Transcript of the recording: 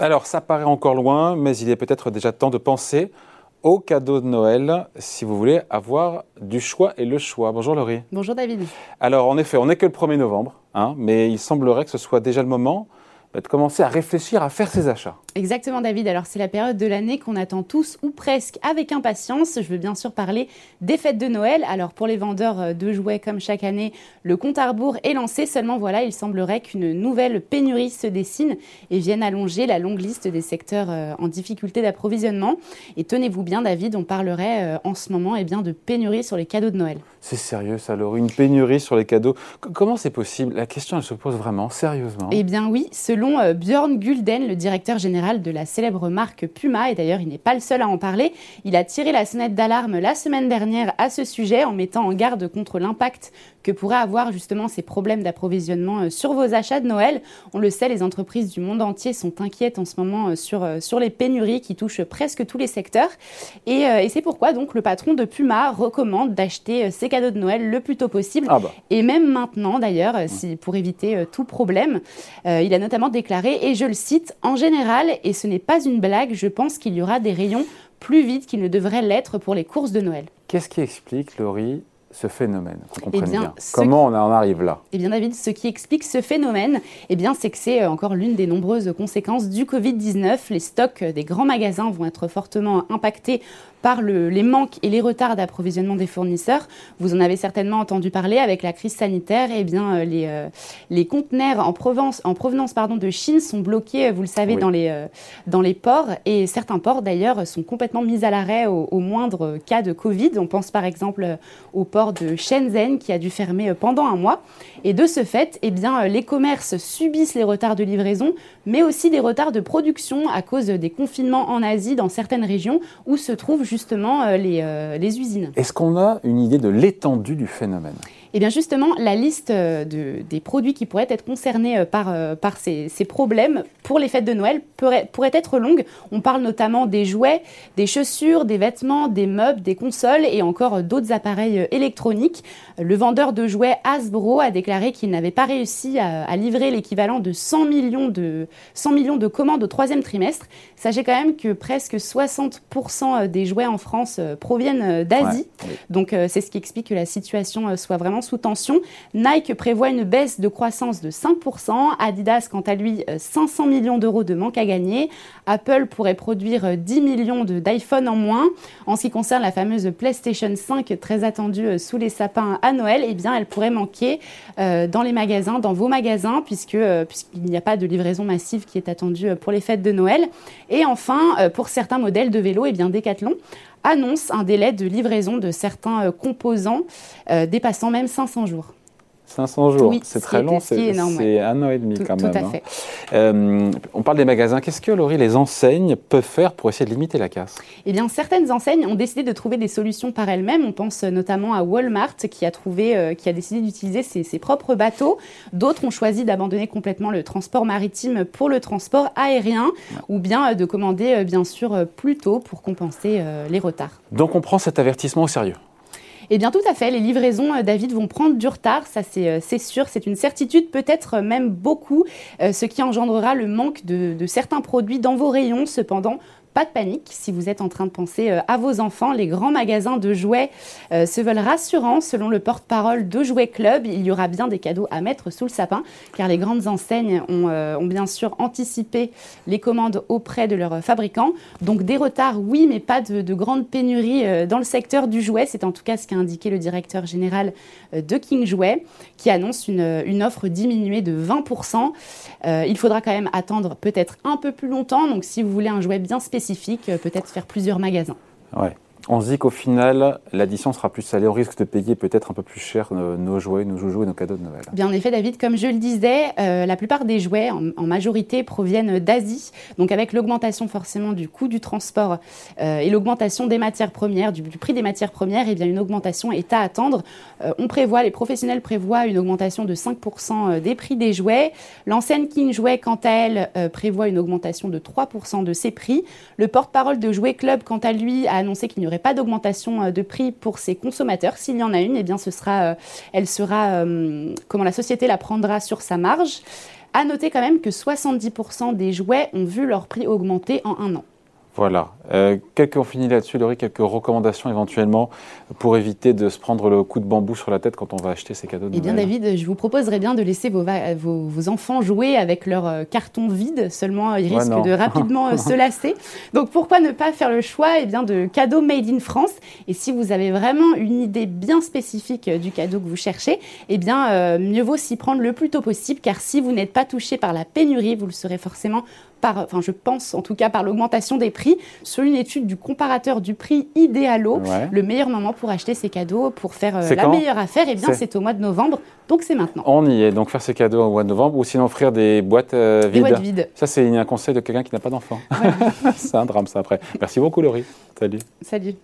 Alors, ça paraît encore loin, mais il est peut-être déjà temps de penser au cadeau de Noël, si vous voulez avoir du choix et le choix. Bonjour Laurie. Bonjour David. Alors, en effet, on n'est que le 1er novembre, hein, mais il semblerait que ce soit déjà le moment de commencer à réfléchir à faire ses achats. Exactement David, alors c'est la période de l'année qu'on attend tous ou presque avec impatience. Je veux bien sûr parler des fêtes de Noël. Alors pour les vendeurs euh, de jouets comme chaque année, le compte à rebours est lancé. Seulement voilà, il semblerait qu'une nouvelle pénurie se dessine et vienne allonger la longue liste des secteurs euh, en difficulté d'approvisionnement. Et tenez-vous bien David, on parlerait euh, en ce moment eh bien, de pénurie sur les cadeaux de Noël. C'est sérieux ça Laurie, une pénurie sur les cadeaux. comment c'est possible? La question elle se pose vraiment sérieusement. Eh bien oui, selon Björn Gulden, le directeur général de la célèbre marque Puma, et d'ailleurs il n'est pas le seul à en parler. Il a tiré la sonnette d'alarme la semaine dernière à ce sujet en mettant en garde contre l'impact que pourraient avoir justement ces problèmes d'approvisionnement euh, sur vos achats de Noël. On le sait, les entreprises du monde entier sont inquiètes en ce moment euh, sur, euh, sur les pénuries qui touchent presque tous les secteurs. Et, et c'est pourquoi donc le patron de Puma recommande d'acheter ses cadeaux de Noël le plus tôt possible. Ah bah. Et même maintenant d'ailleurs, si, pour éviter tout problème. il a notamment déclaré, et je le cite, en général, et ce n'est pas une blague, je pense qu'il y aura des rayons plus vite qu'il ne devrait l'être pour les courses de Noël. Qu'est-ce qui explique, Laurie, ce phénomène eh bien, Comment on en arrive là? Eh bien, David, ce qui explique ce phénomène, eh bien, c'est que c'est euh, encore l'une des nombreuses conséquences du Covid-19. Les stocks des grands magasins vont être fortement impactés par les manques et les retards d'approvisionnement des fournisseurs. Vous en avez certainement entendu parler avec la crise sanitaire. Eh bien, euh, les, euh, les conteneurs en, provenance, en provenance pardon, de Chine sont bloqués, vous le savez, dans, les, dans les ports. Et certains ports, d'ailleurs, sont complètement mis à l'arrêt au, au, moindre cas de Covid. On pense par exemple au port de Shenzhen qui a dû fermer euh, pendant un mois. Et de ce fait, eh bien, euh, les commerces subissent les retards de livraison, mais aussi des retards de production à cause des confinements en Asie dans certaines régions où se trouvent justement euh, les, les usines. Est-ce qu'on a une idée de l'étendue du phénomène? Eh bien justement, la liste euh, de, des produits qui pourraient être concernés euh, par, euh, par ces, ces, problèmes pour les fêtes de Noël pourrait, pourrait, être longue. On parle notamment des jouets, des chaussures, des vêtements, des meubles, des consoles et encore d'autres appareils électroniques. Le vendeur de jouets Hasbro a déclaré qu'il n'avait pas réussi à, à livrer l'équivalent de 100 millions de, 100 millions de commandes au troisième trimestre. Sachez quand même que presque 60% des jouets en France proviennent d'Asie. Donc c'est ce qui explique que la situation soit vraiment sous tension. Nike prévoit une baisse de croissance de 5%, Adidas quant à lui 500 euh, millions d'euros de manque à gagner, Apple pourrait produire 10 euh, millions d'iPhone en moins. En ce qui concerne la fameuse PlayStation 5 très attendue euh, sous les sapins à Noël, eh bien elle pourrait manquer dans les magasins, dans vos magasins, puisqu'il n'y a pas de livraison massive qui est attendue pour les fêtes de Noël. Et enfin, pour certains modèles de vélos, eh bien Decathlon annonce un délai de livraison de certains euh, composants euh, dépassant même 500 jours. 500 jours, c'est très long, c'est un an et demi quand même. Tout à hein. fait. Euh, on parle des magasins. Qu'est-ce que, Laurie, les enseignes peuvent faire pour essayer de limiter la casse? Eh bien, certaines enseignes ont décidé de trouver des solutions par elles-mêmes. On pense notamment à Walmart qui a, trouvé, euh, qui a décidé d'utiliser ses, ses, propres bateaux. D'autres ont choisi d'abandonner complètement le transport maritime pour le transport aérien ou bien euh, de commander, bien sûr, plus tôt pour compenser les retards. Donc, on prend cet avertissement au sérieux eh bien, tout à fait. Les livraisons, euh, David, vont prendre du retard. Ça, c'est euh, sûr. C'est une certitude, peut-être même beaucoup, euh, ce qui engendrera le manque de, de certains produits dans vos rayons. Cependant, pas de panique si vous êtes en train de penser euh, à vos enfants. Les grands magasins de jouets euh, se veulent rassurants. Selon le porte-parole de Jouets Club, il y aura bien des cadeaux à mettre sous le sapin car les grandes enseignes ont, euh, bien sûr anticipé les commandes auprès de leurs fabricants. Donc des retards, oui, mais pas de, de grandes pénuries dans le secteur du jouet. C'est en tout cas ce qu'a indiqué le directeur général de King Jouet qui annonce une, une offre diminuée de 20%. il faudra quand même attendre peut-être un peu plus longtemps. Donc si vous voulez un jouet bien euh, peut-être faire plusieurs magasins. On se dit qu'au final, l'addition sera plus salée. au risque de payer peut-être un peu plus cher nos, jouets, nos joujoux et nos cadeaux de Noël. Bien en effet, David, comme je le disais, euh, la plupart des jouets, en, majorité, proviennent d'Asie. Donc avec l'augmentation forcément du coût du transport euh, et l'augmentation des matières premières, du, prix des matières premières, eh bien une augmentation est à attendre. Euh, on prévoit, les professionnels prévoient une augmentation de 5% des prix des jouets. L'enseigne King Jouet, quant à elle, prévoit une augmentation de 3% de ses prix. Le porte-parole de Jouet Club, quant à lui, a annoncé qu'il n'y aurait pas d'augmentation euh, de prix pour ses consommateurs. S'il y en a une, eh bien, euh, elle sera, euh, comment la société la prendra sur sa marge. À noter quand même que 70% des jouets ont vu leur prix augmenter en un an. Voilà. Euh, quelques, on finit là-dessus, Laurie, quelques recommandations éventuellement pour éviter de se prendre le coup de bambou sur la tête quand on va acheter ces cadeaux de Eh bien, David, je vous proposerais bien de laisser vos, vos, enfants jouer avec leur euh, carton vide, seulement ils risquent de rapidement euh, se lasser. Donc, pourquoi ne pas faire le choix eh bien, de cadeaux made in France? Et si vous avez vraiment une idée bien spécifique euh, du cadeau que vous cherchez, eh bien, mieux vaut s'y prendre le plus tôt possible, car si vous n'êtes pas touché par la pénurie, vous le serez forcément par, enfin, je pense en tout cas par l'augmentation des prix. Sur une étude du comparateur du prix idéalo, le meilleur moment pour acheter ces cadeaux, pour faire euh, la meilleure affaire, eh bien, c'est au mois de novembre. Donc c'est maintenant. On y est. Donc faire ces cadeaux au mois de novembre ou sinon offrir des boîtes euh, vides. Des boîtes vides. Ça, c'est un conseil de quelqu'un qui n'a pas d'enfant. c'est un drame, ça après. Merci beaucoup, Laurie. Salut. Salut.